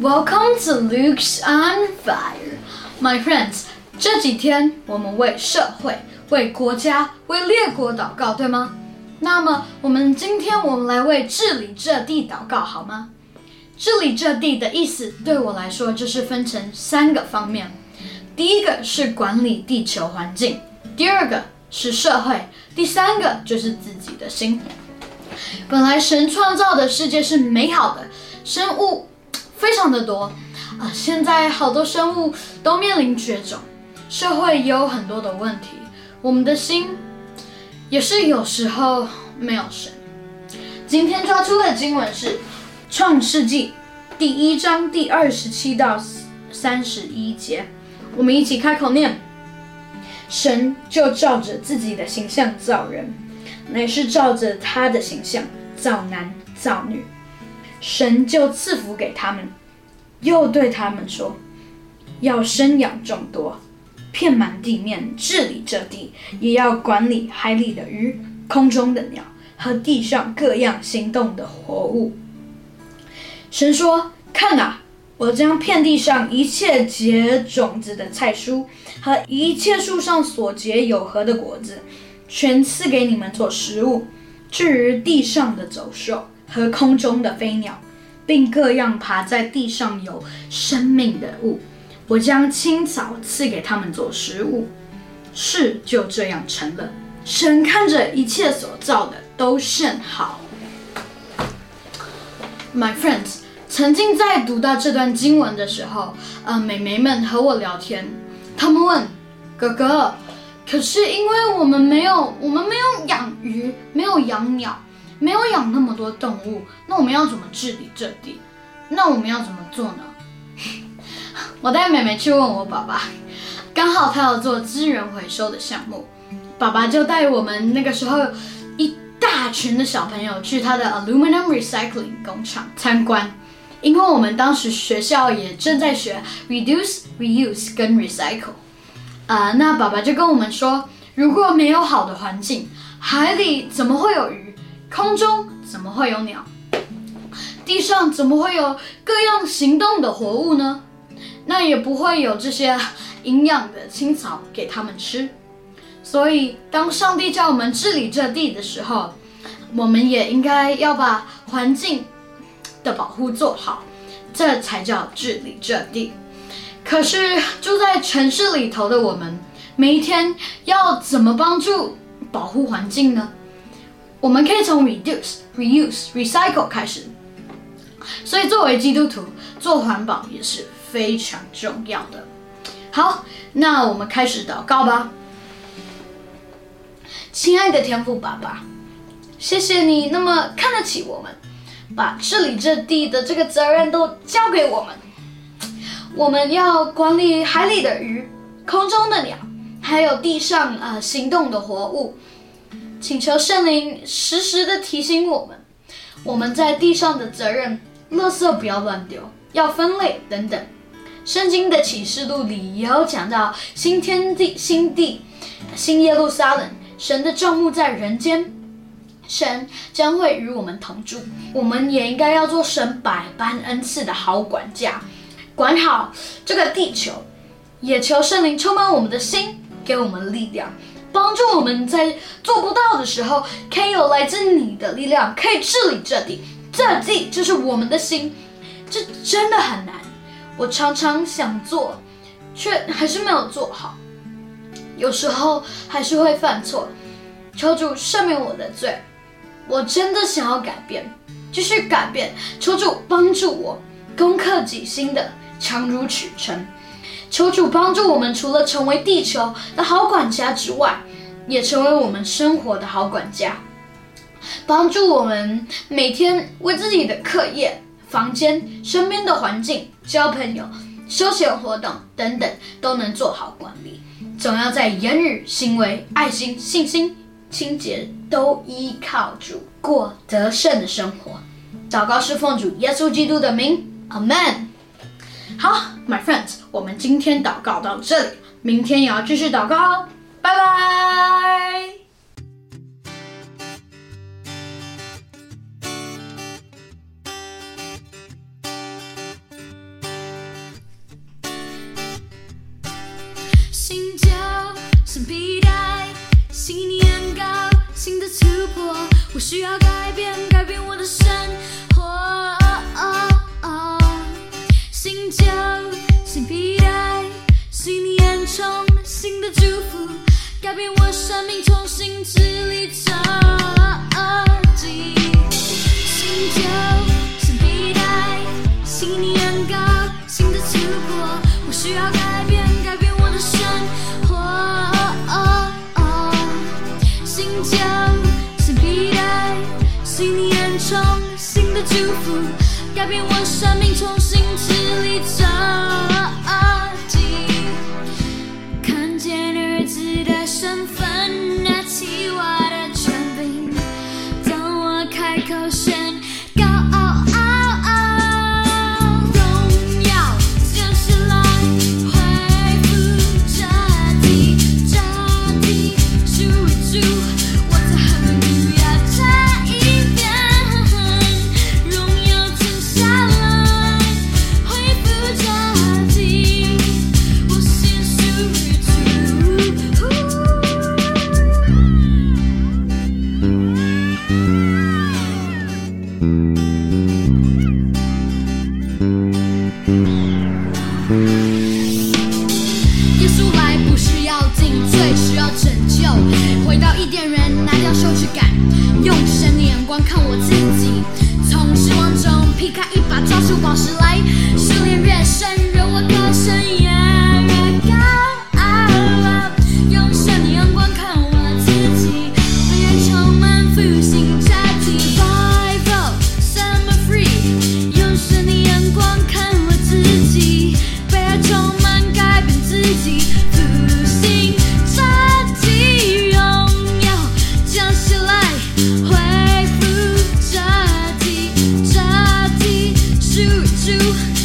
Welcome to Luke's on Fire, my friends. 这几天我们为社会、为国家、为列国祷告，对吗？那么我们今天我们来为治理这地祷告，好吗？治理这地的意思对我来说就是分成三个方面。第一个是管理地球环境，第二个是社会，第三个就是自己的心。本来神创造的世界是美好的，生物非常的多啊，现在好多生物都面临绝种，社会也有很多的问题，我们的心也是有时候没有神。今天抓出的经文是创世纪第一章第二十七到三十一节。我们一起开口念：神就照着自己的形象造人，乃是照着他的形象造男造女。神就赐福给他们，又对他们说：要生养众多，遍满地面，治理这地，也要管理海里的鱼、空中的鸟和地上各样行动的活物。神说：看哪！我将遍地上一切结种子的菜蔬和一切树上所结有核的果子，全赐给你们做食物。至于地上的走兽和空中的飞鸟，并各样爬在地上有生命的物，我将青草赐给他们做食物。事就这样成了。神看着一切所造的都甚好。My friends. 曾经在读到这段经文的时候，呃，美眉们和我聊天，他们问哥哥，可是因为我们没有，我们没有养鱼，没有养鸟，没有养那么多动物，那我们要怎么治理这地？那我们要怎么做呢？我带妹妹去问我爸爸，刚好他要做资源回收的项目，爸爸就带我们那个时候一大群的小朋友去他的 aluminum recycling 工厂参观。因为我们当时学校也正在学 reduce、reuse 跟 recycle，啊，那爸爸就跟我们说，如果没有好的环境，海里怎么会有鱼？空中怎么会有鸟？地上怎么会有各样行动的活物呢？那也不会有这些营养的青草给他们吃。所以，当上帝叫我们治理这地的时候，我们也应该要把环境。的保护做好，这才叫治理这地。可是住在城市里头的我们，每一天要怎么帮助保护环境呢？我们可以从 reduce、reuse、recycle 开始。所以作为基督徒，做环保也是非常重要的。好，那我们开始祷告吧。亲爱的天父爸爸，谢谢你那么看得起我们。把治理这地的这个责任都交给我们，我们要管理海里的鱼、空中的鸟，还有地上啊行动的活物。请求圣灵时时的提醒我们，我们在地上的责任，垃圾不要乱丢，要分类等等。圣经的启示录里也有讲到新天地、新地、新耶路撒冷，神的帐幕在人间。神将会与我们同住，我们也应该要做神百般恩赐的好管家，管好这个地球。也求圣灵充满我们的心，给我们力量，帮助我们在做不到的时候，可以有来自你的力量，可以治理这地。这地就是我们的心，这真的很难。我常常想做，却还是没有做好，有时候还是会犯错。求主赦免我的罪。我真的想要改变，继续改变，求主帮助我攻克己心的强如取成。求主帮助我们，除了成为地球的好管家之外，也成为我们生活的好管家，帮助我们每天为自己的课业、房间、身边的环境、交朋友、休闲活动等等都能做好管理。总要在言语、行为、爱心、信心。清洁都依靠主过得胜的生活，祷告是奉主耶稣基督的名，Amen。好，My friends，我们今天祷告到这里，明天也要继续祷告哦，拜拜。新疆是比带新年高新的突破我需要改变改变我生命，重新支离折击。新旧新皮带，信念高，新的突破，我需要改变，改变我的生活。新旧新皮带，信念重，新的祝福，改变我生命，重新身份，拿起我的权柄，当我开口宣告，荣耀就是来，恢复这地，这地主主，我在哈利路光看我自己。从失望中劈开一把，抓住宝石来。修炼越深，惹我歌声地，这